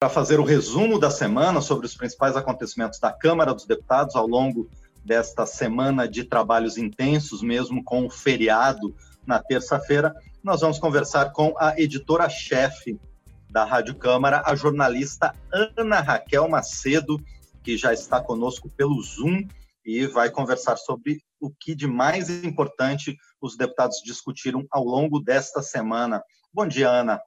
para fazer o resumo da semana sobre os principais acontecimentos da Câmara dos Deputados ao longo desta semana de trabalhos intensos, mesmo com o feriado na terça-feira. Nós vamos conversar com a editora-chefe da Rádio Câmara, a jornalista Ana Raquel Macedo, que já está conosco pelo Zoom e vai conversar sobre o que de mais importante os deputados discutiram ao longo desta semana. Bom dia, Ana.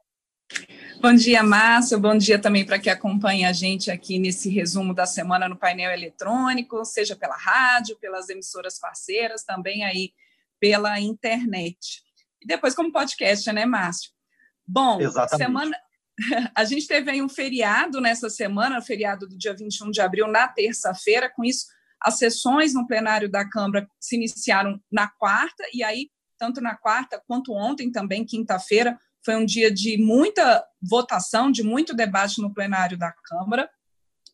Bom dia, Márcio. Bom dia também para quem acompanha a gente aqui nesse resumo da semana no painel eletrônico, seja pela rádio, pelas emissoras parceiras, também aí pela internet. E depois como podcast, né, Márcio? Bom, Exatamente. semana a gente teve aí um feriado nessa semana, o feriado do dia 21 de abril, na terça-feira, com isso as sessões no plenário da Câmara se iniciaram na quarta, e aí, tanto na quarta quanto ontem, também, quinta-feira, foi um dia de muita votação, de muito debate no plenário da Câmara,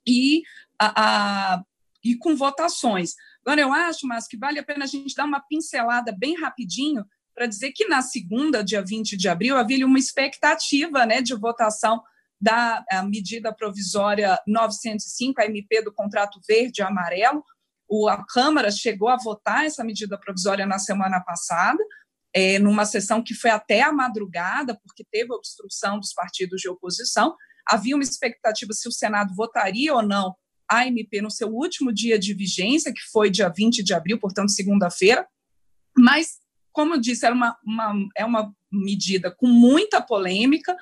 e, a, a, e com votações. Agora, eu acho, mas que vale a pena a gente dar uma pincelada bem rapidinho para dizer que na segunda, dia 20 de abril, havia uma expectativa né, de votação da medida provisória 905, a MP do contrato verde e amarelo, o, a Câmara chegou a votar essa medida provisória na semana passada, é, numa sessão que foi até a madrugada, porque teve obstrução dos partidos de oposição. Havia uma expectativa se o Senado votaria ou não a MP no seu último dia de vigência, que foi dia 20 de abril, portanto, segunda-feira. Mas, como eu disse, era uma, uma, é uma medida com muita polêmica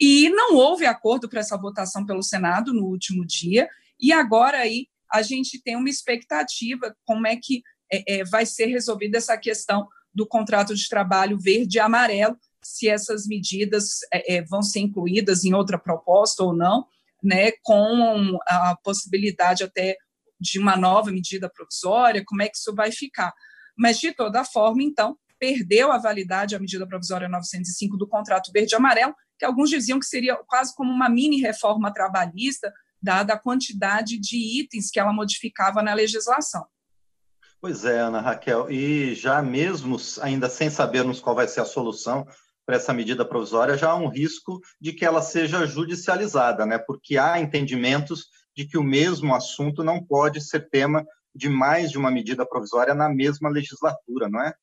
e não houve acordo para essa votação pelo Senado no último dia. E agora aí a gente tem uma expectativa como é que é, é, vai ser resolvida essa questão do contrato de trabalho verde e amarelo, se essas medidas é, é, vão ser incluídas em outra proposta ou não, né, com a possibilidade até de uma nova medida provisória, como é que isso vai ficar. Mas, de toda forma, então, perdeu a validade a medida provisória 905 do contrato verde e amarelo, que alguns diziam que seria quase como uma mini reforma trabalhista, dada a quantidade de itens que ela modificava na legislação. Pois é, Ana Raquel, e já mesmo ainda sem sabermos qual vai ser a solução para essa medida provisória, já há um risco de que ela seja judicializada, né? Porque há entendimentos de que o mesmo assunto não pode ser tema de mais de uma medida provisória na mesma legislatura, não é?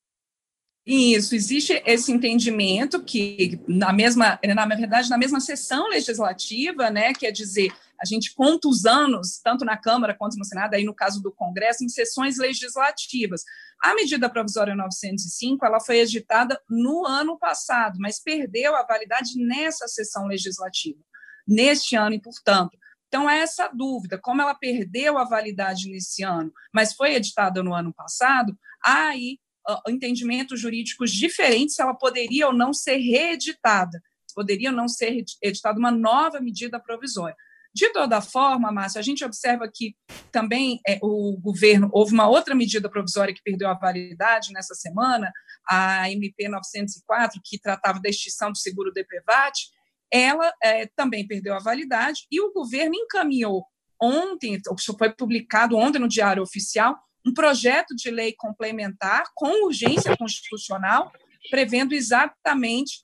Isso, existe esse entendimento que na mesma, na verdade, na mesma sessão legislativa, né, quer dizer, a gente conta os anos, tanto na Câmara quanto no Senado, aí no caso do Congresso, em sessões legislativas. A medida provisória 905, ela foi editada no ano passado, mas perdeu a validade nessa sessão legislativa, neste ano, e portanto, então, é essa dúvida, como ela perdeu a validade nesse ano, mas foi editada no ano passado, há aí uh, entendimentos jurídicos diferentes se ela poderia ou não ser reeditada, poderia ou não ser editada uma nova medida provisória. De toda forma, Márcio, a gente observa que também é, o governo, houve uma outra medida provisória que perdeu a validade nessa semana, a MP 904, que tratava da extinção do seguro DPVAT, ela é, também perdeu a validade e o governo encaminhou ontem, foi publicado ontem no Diário Oficial, um projeto de lei complementar com urgência constitucional, prevendo exatamente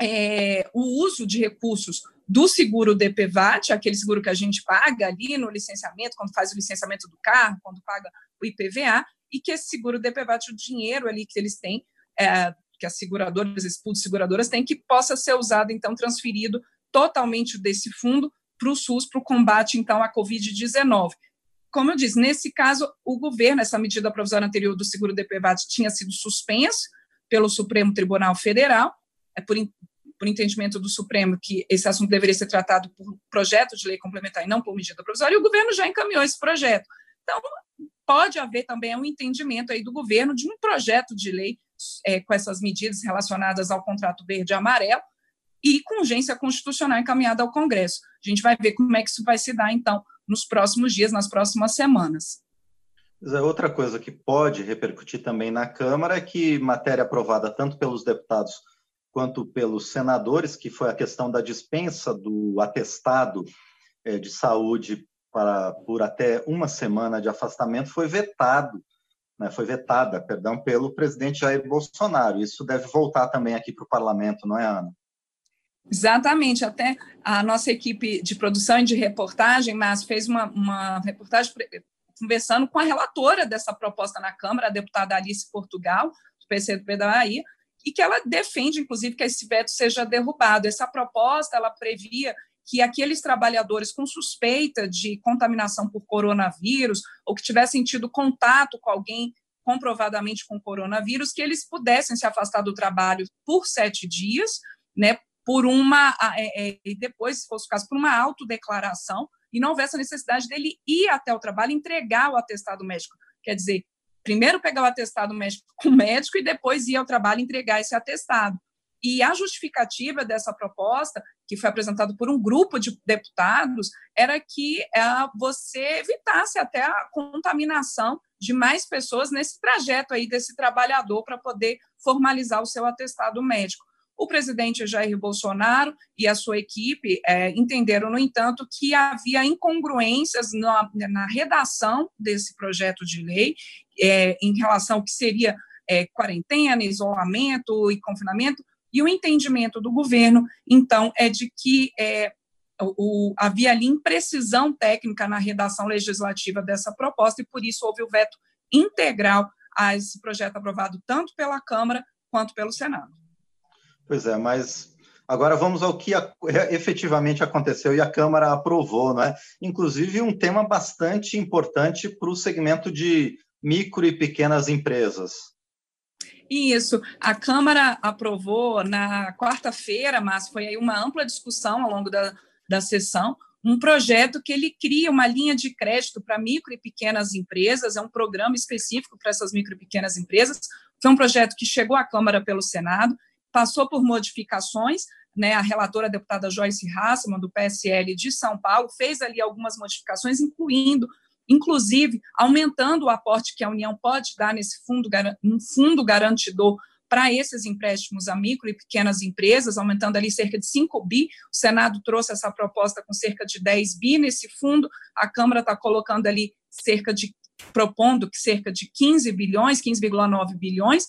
é, o uso de recursos do seguro DPVAT, aquele seguro que a gente paga ali no licenciamento, quando faz o licenciamento do carro, quando paga o IPVA, e que esse seguro DPVAT, o dinheiro ali que eles têm, é, que as seguradoras, as seguradoras têm, que possa ser usado, então, transferido totalmente desse fundo para o SUS, para o combate, então, à Covid-19 como eu disse, nesse caso, o governo, essa medida provisória anterior do seguro DPVAT tinha sido suspenso pelo Supremo Tribunal Federal, é por, por entendimento do Supremo que esse assunto deveria ser tratado por projeto de lei complementar e não por medida provisória, e o governo já encaminhou esse projeto. Então, pode haver também um entendimento aí do governo de um projeto de lei é, com essas medidas relacionadas ao contrato verde e amarelo e com urgência constitucional encaminhada ao Congresso. A gente vai ver como é que isso vai se dar, então, nos próximos dias, nas próximas semanas. Outra coisa que pode repercutir também na Câmara é que matéria aprovada tanto pelos deputados quanto pelos senadores, que foi a questão da dispensa do atestado é, de saúde para, por até uma semana de afastamento, foi vetado, né, foi vetada, perdão, pelo presidente Jair Bolsonaro. Isso deve voltar também aqui para o parlamento, não é, Ana? Exatamente, até a nossa equipe de produção e de reportagem, mas fez uma, uma reportagem conversando com a relatora dessa proposta na Câmara, a deputada Alice Portugal, do PCdoB da Bahia, e que ela defende, inclusive, que esse veto seja derrubado. Essa proposta, ela previa que aqueles trabalhadores com suspeita de contaminação por coronavírus ou que tivessem tido contato com alguém comprovadamente com coronavírus, que eles pudessem se afastar do trabalho por sete dias, né, por uma, é, é, e depois, se fosse o caso, por uma autodeclaração, e não houvesse a necessidade dele ir até o trabalho entregar o atestado médico. Quer dizer, primeiro pegar o atestado médico com o médico e depois ir ao trabalho entregar esse atestado. E a justificativa dessa proposta, que foi apresentada por um grupo de deputados, era que é, você evitasse até a contaminação de mais pessoas nesse trajeto aí desse trabalhador para poder formalizar o seu atestado médico. O presidente Jair Bolsonaro e a sua equipe é, entenderam, no entanto, que havia incongruências na, na redação desse projeto de lei é, em relação ao que seria é, quarentena, isolamento e confinamento, e o entendimento do governo, então, é de que é, o, havia ali imprecisão técnica na redação legislativa dessa proposta, e por isso houve o veto integral a esse projeto aprovado tanto pela Câmara quanto pelo Senado. Pois é, mas agora vamos ao que efetivamente aconteceu e a Câmara aprovou, não é? Inclusive um tema bastante importante para o segmento de micro e pequenas empresas. Isso, a Câmara aprovou na quarta-feira, mas foi aí uma ampla discussão ao longo da, da sessão, um projeto que ele cria uma linha de crédito para micro e pequenas empresas, é um programa específico para essas micro e pequenas empresas. Foi um projeto que chegou à Câmara pelo Senado passou por modificações, né, a relatora a deputada Joyce Hassman, do PSL de São Paulo, fez ali algumas modificações, incluindo, inclusive, aumentando o aporte que a União pode dar nesse fundo, um fundo garantidor para esses empréstimos a micro e pequenas empresas, aumentando ali cerca de 5 bi. O Senado trouxe essa proposta com cerca de 10 bi nesse fundo, a Câmara está colocando ali cerca de, propondo que cerca de 15 bilhões, 15,9 bilhões,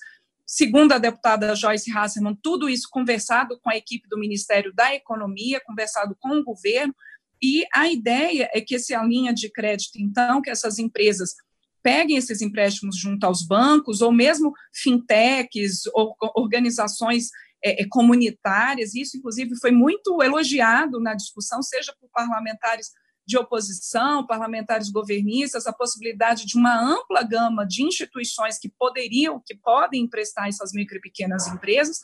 Segundo a deputada Joyce Hasselman, tudo isso conversado com a equipe do Ministério da Economia, conversado com o governo, e a ideia é que essa linha de crédito, então, que essas empresas peguem esses empréstimos junto aos bancos, ou mesmo fintechs, ou organizações é, é comunitárias, isso, inclusive, foi muito elogiado na discussão, seja por parlamentares de oposição, parlamentares governistas, a possibilidade de uma ampla gama de instituições que poderiam, que podem emprestar essas micro e pequenas empresas,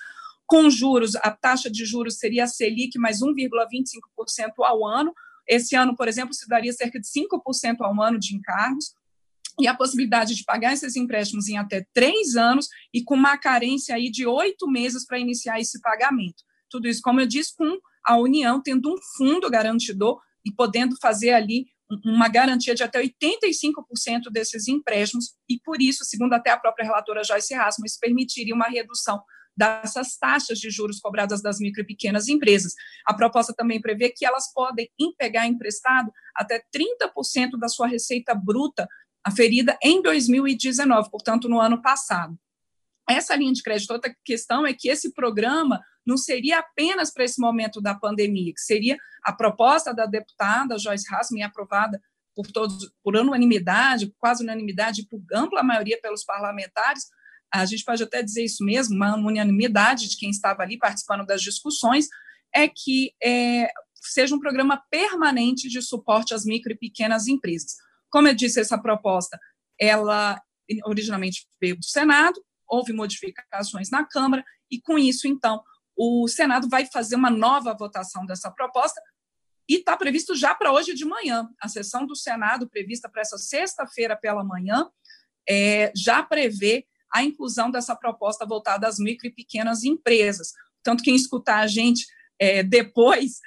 com juros, a taxa de juros seria a Selic mais 1,25% ao ano. Esse ano, por exemplo, se daria cerca de 5% ao ano de encargos, e a possibilidade de pagar esses empréstimos em até três anos e com uma carência aí de oito meses para iniciar esse pagamento. Tudo isso, como eu disse, com a União tendo um fundo garantidor e podendo fazer ali uma garantia de até 85% desses empréstimos, e por isso, segundo até a própria relatora Joyce Rasmus, isso permitiria uma redução dessas taxas de juros cobradas das micro e pequenas empresas. A proposta também prevê que elas podem pegar emprestado até 30% da sua receita bruta aferida em 2019, portanto, no ano passado. Essa linha de crédito, outra questão é que esse programa não seria apenas para esse momento da pandemia, que seria a proposta da deputada Joyce Hasselman, aprovada por todos, por unanimidade, quase unanimidade, por ampla maioria pelos parlamentares, a gente pode até dizer isso mesmo, uma unanimidade de quem estava ali participando das discussões, é que é, seja um programa permanente de suporte às micro e pequenas empresas. Como eu disse, essa proposta, ela originalmente veio do Senado, houve modificações na Câmara, e com isso, então, o Senado vai fazer uma nova votação dessa proposta e está previsto já para hoje de manhã. A sessão do Senado, prevista para essa sexta-feira pela manhã, é, já prevê a inclusão dessa proposta voltada às micro e pequenas empresas. Tanto quem escutar a gente é, depois,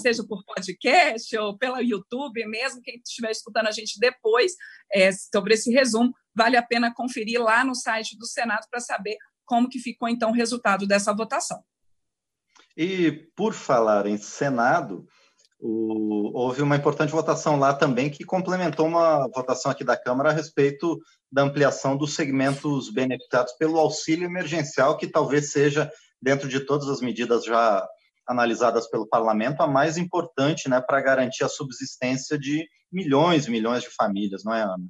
seja por podcast ou pela YouTube, mesmo quem estiver escutando a gente depois é, sobre esse resumo, vale a pena conferir lá no site do Senado para saber como que ficou então o resultado dessa votação. E por falar em Senado, o, houve uma importante votação lá também que complementou uma votação aqui da Câmara a respeito da ampliação dos segmentos beneficiados pelo auxílio emergencial, que talvez seja, dentro de todas as medidas já analisadas pelo parlamento, a mais importante né, para garantir a subsistência de milhões e milhões de famílias, não é, Ana?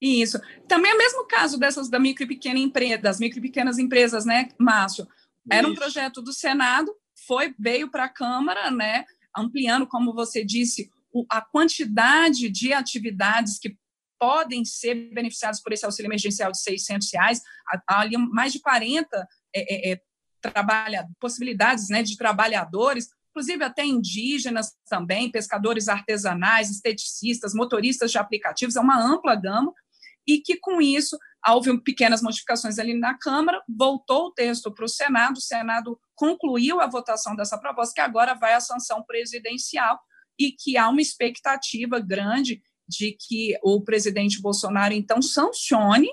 Isso. Também é o mesmo caso dessas da micro e pequena empresa, das micro e pequenas empresas, né, Márcio? Era um projeto do Senado, foi veio para a Câmara, né, ampliando, como você disse, a quantidade de atividades que podem ser beneficiadas por esse auxílio emergencial de 600 reais, há ali mais de 40 é, é, é, trabalha, possibilidades né, de trabalhadores, inclusive até indígenas também, pescadores artesanais, esteticistas, motoristas de aplicativos, é uma ampla gama, e que com isso houve pequenas modificações ali na Câmara, voltou o texto para o Senado, o Senado concluiu a votação dessa proposta, que agora vai à sanção presidencial, e que há uma expectativa grande de que o presidente Bolsonaro, então, sancione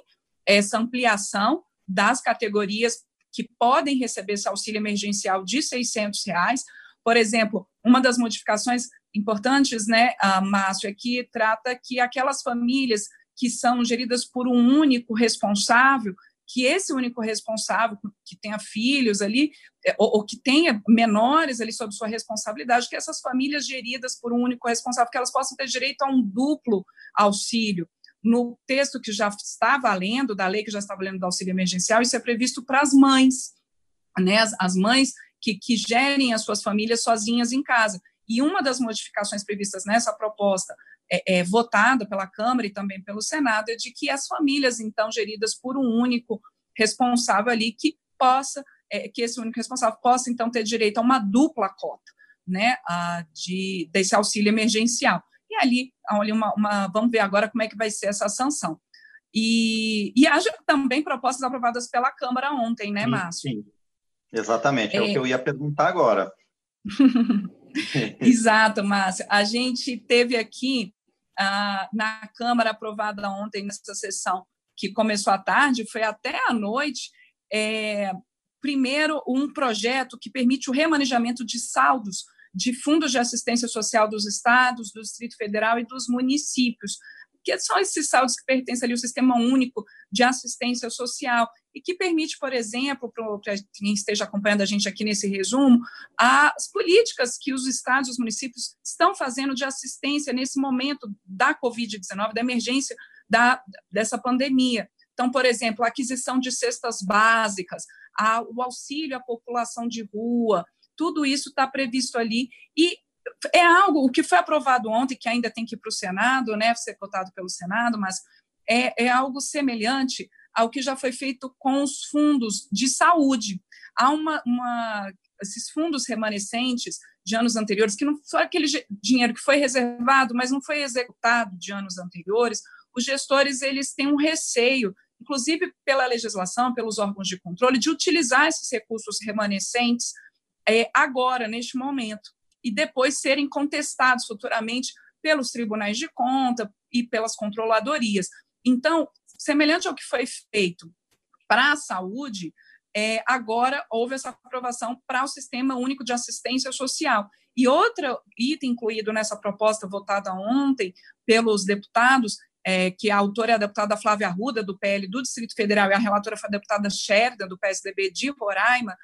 essa ampliação das categorias que podem receber esse auxílio emergencial de 600 reais. Por exemplo, uma das modificações importantes, né, Márcio, é que trata que aquelas famílias que são geridas por um único responsável que esse único responsável, que tenha filhos ali, é, ou, ou, que tenha menores ali sob sua responsabilidade, que essas famílias geridas por um único responsável, que elas possam ter direito a um duplo auxílio. No texto que já está valendo, da lei que já está valendo do auxílio emergencial, isso é previsto para as mães, né, as, as mães que, que gerem as suas famílias sozinhas em casa. E uma das modificações previstas nessa proposta é, é, votada pela Câmara e também pelo Senado é de que as famílias, então, geridas por um único responsável ali, que possa, é, que esse único responsável possa, então, ter direito a uma dupla cota, né, a, de, desse auxílio emergencial. E ali, ali uma, uma, vamos ver agora como é que vai ser essa sanção. E, e haja também propostas aprovadas pela Câmara ontem, né, Márcio? Sim, exatamente, é, é o que eu ia perguntar agora. Exato, Márcio. A gente teve aqui ah, na Câmara aprovada ontem, nessa sessão que começou à tarde, foi até à noite, é, primeiro, um projeto que permite o remanejamento de saldos de fundos de assistência social dos estados, do Distrito Federal e dos municípios, que são esses saldos que pertencem ali ao Sistema Único de Assistência Social e que permite, por exemplo, para quem esteja acompanhando a gente aqui nesse resumo, as políticas que os estados e os municípios estão fazendo de assistência nesse momento da Covid-19, da emergência da, dessa pandemia. Então, por exemplo, a aquisição de cestas básicas, a, o auxílio à população de rua, tudo isso está previsto ali e é algo o que foi aprovado ontem que ainda tem que ir para o Senado, né, ser votado pelo Senado, mas é, é algo semelhante ao que já foi feito com os fundos de saúde. Há uma, uma esses fundos remanescentes de anos anteriores, que não foi aquele dinheiro que foi reservado, mas não foi executado de anos anteriores, os gestores eles têm um receio, inclusive pela legislação, pelos órgãos de controle, de utilizar esses recursos remanescentes é, agora, neste momento, e depois serem contestados futuramente pelos tribunais de conta e pelas controladorias. Então, semelhante ao que foi feito para a saúde, é, agora houve essa aprovação para o Sistema Único de Assistência Social. E outro item incluído nessa proposta votada ontem pelos deputados, é, que a autora é a deputada Flávia Arruda, do PL do Distrito Federal, e a relatora foi a deputada Sherda, do PSDB de Roraima,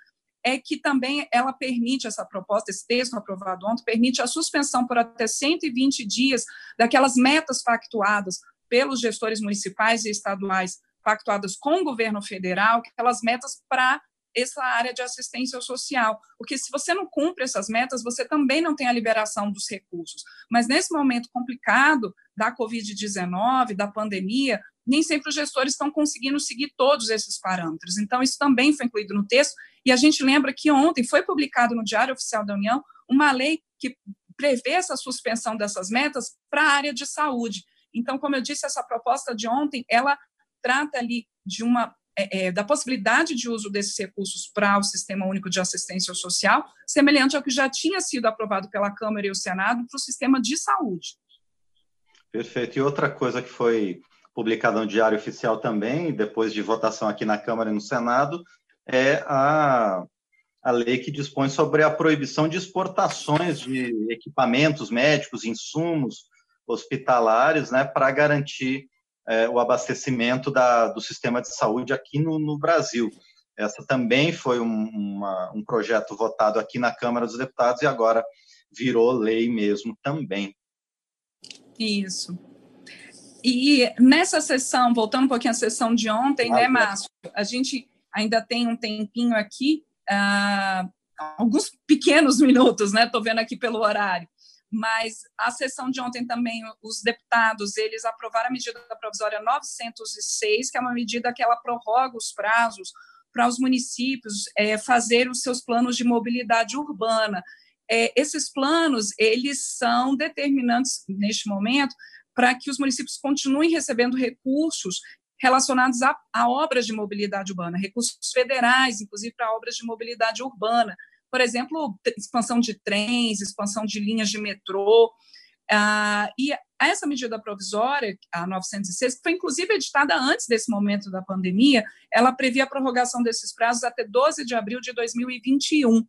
é que também ela permite essa proposta, esse texto aprovado ontem, permite a suspensão por até 120 dias daquelas metas pactuadas pelos gestores municipais e estaduais pactuadas com o governo federal, aquelas metas para essa área de assistência social, porque se você não cumpre essas metas, você também não tem a liberação dos recursos. Mas nesse momento complicado da Covid-19, da pandemia, nem sempre os gestores estão conseguindo seguir todos esses parâmetros. Então, isso também foi incluído no texto, e a gente lembra que ontem foi publicado no Diário Oficial da União uma lei que prevê essa suspensão dessas metas para a área de saúde. Então, como eu disse, essa proposta de ontem, ela trata ali de uma é, é, da possibilidade de uso desses recursos para o Sistema Único de Assistência Social, semelhante ao que já tinha sido aprovado pela Câmara e o Senado para o sistema de saúde. Perfeito. E outra coisa que foi publicada no Diário Oficial também, depois de votação aqui na Câmara e no Senado, é a, a lei que dispõe sobre a proibição de exportações de equipamentos médicos, insumos, hospitalares, né, para garantir é, o abastecimento da, do sistema de saúde aqui no, no, Brasil. Essa também foi um, uma, um projeto votado aqui na Câmara dos Deputados e agora virou lei mesmo também. Isso. E nessa sessão, voltando um pouquinho à sessão de ontem, né, Márcio? A gente ainda tem um tempinho aqui, ah, alguns pequenos minutos, né? Estou vendo aqui pelo horário. Mas a sessão de ontem também, os deputados, eles aprovaram a medida provisória 906, que é uma medida que ela prorroga os prazos para os municípios é, fazer os seus planos de mobilidade urbana. É, esses planos, eles são determinantes, neste momento, para que os municípios continuem recebendo recursos relacionados a, a, obras de mobilidade urbana, recursos federais, inclusive para obras de mobilidade urbana. Por exemplo, expansão de trens, expansão de linhas de metrô. Ah, e essa medida provisória, a 906, que foi inclusive editada antes desse momento da pandemia, ela previa a prorrogação desses prazos até 12 de abril de 2021.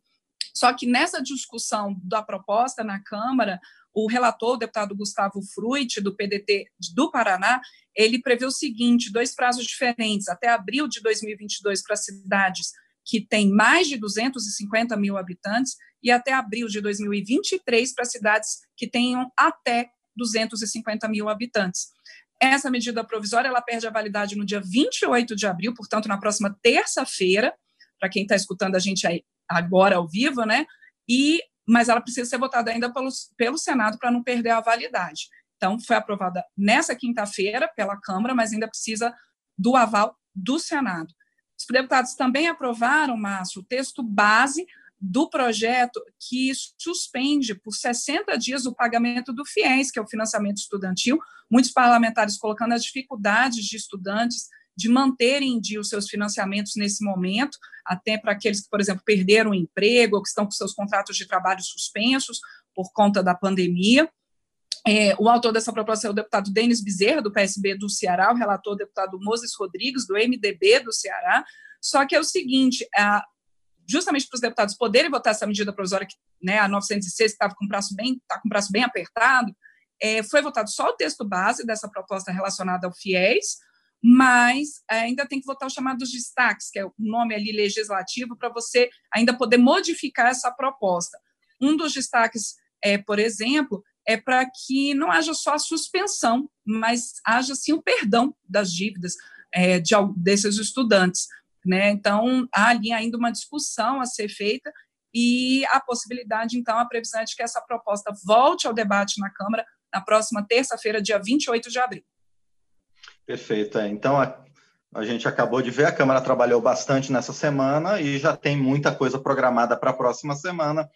Só que nessa discussão da proposta na Câmara, o relator, o deputado Gustavo Fruit, do PDT do Paraná, ele prevê o seguinte: dois prazos diferentes, até abril de 2022 para cidades que têm mais de 250 mil habitantes e até abril de 2023 para cidades que tenham até 250 mil habitantes. Essa medida provisória ela perde a validade no dia 28 de abril, portanto, na próxima terça-feira, para quem está escutando a gente aí agora ao vivo, né? E mas ela precisa ser votada ainda pelo, pelo Senado para não perder a validade. Então, foi aprovada nessa quinta-feira pela Câmara, mas ainda precisa do aval do Senado. Os deputados também aprovaram, Márcio, o texto base do projeto que suspende por 60 dias o pagamento do FIES, que é o financiamento estudantil, muitos parlamentares colocando as dificuldades de estudantes de manterem em dia os seus financiamentos nesse momento, até para aqueles que, por exemplo, perderam o emprego ou que estão com seus contratos de trabalho suspensos por conta da pandemia. É, o autor dessa proposta é o deputado Denis Bezerra, do PSB do Ceará, o relator o deputado Moses Rodrigues, do MDB do Ceará. Só que é o seguinte, a, justamente para os deputados poderem votar essa medida provisória, que, né, a 906, que estava com prazo bem, está com bem apertado, é, foi votado só o texto base dessa proposta relacionada ao FIES, mas é, ainda tem que votar os chamados destaques, que é o nome ali legislativo, para você ainda poder modificar essa proposta. Um dos destaques, é, por exemplo, é para que não haja só a suspensão, mas haja sim o perdão das dívidas é, de, desses estudantes. Né? Então, há ali ainda uma discussão a ser feita e a possibilidade, então, a previsão é de que essa proposta volte ao debate na Câmara na próxima terça-feira, dia 28 de abril. Perfeito. É. Então, a, a gente acabou de ver, a Câmara trabalhou bastante nessa semana e já tem muita coisa programada para a próxima semana,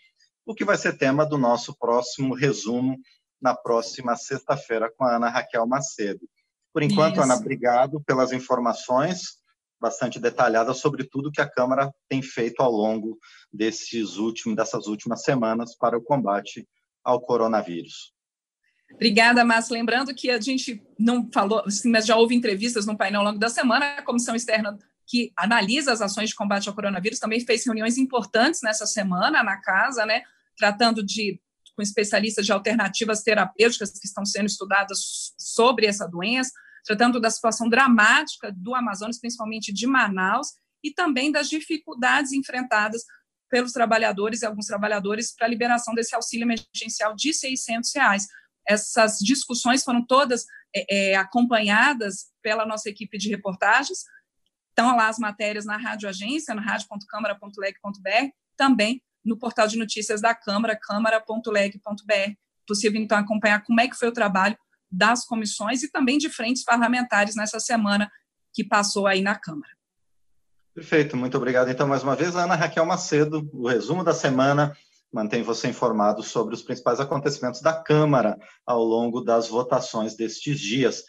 o que vai ser tema do nosso próximo resumo na próxima sexta-feira com a Ana Raquel Macedo. Por enquanto, Isso. Ana, obrigado pelas informações bastante detalhadas sobre tudo que a Câmara tem feito ao longo desses últimos, dessas últimas semanas para o combate ao coronavírus. Obrigada, Márcio. Lembrando que a gente não falou, assim, mas já houve entrevistas no painel ao longo da semana, a comissão externa que analisa as ações de combate ao coronavírus também fez reuniões importantes nessa semana na casa, né, tratando de com especialistas de alternativas terapêuticas que estão sendo estudadas sobre essa doença, tratando da situação dramática do Amazonas, principalmente de Manaus, e também das dificuldades enfrentadas pelos trabalhadores e alguns trabalhadores para a liberação desse auxílio emergencial de 600 reais. Essas discussões foram todas é, é, acompanhadas pela nossa equipe de reportagens. Estão lá as matérias na Rádio Agência, na rádio.câmara.leg.br, também no portal de notícias da Câmara, câmara.leg.br. Possível, então, acompanhar como é que foi o trabalho das comissões e também de frentes parlamentares nessa semana que passou aí na Câmara. Perfeito, muito obrigado. Então, mais uma vez, Ana Raquel Macedo, o resumo da semana mantém você informado sobre os principais acontecimentos da Câmara ao longo das votações destes dias.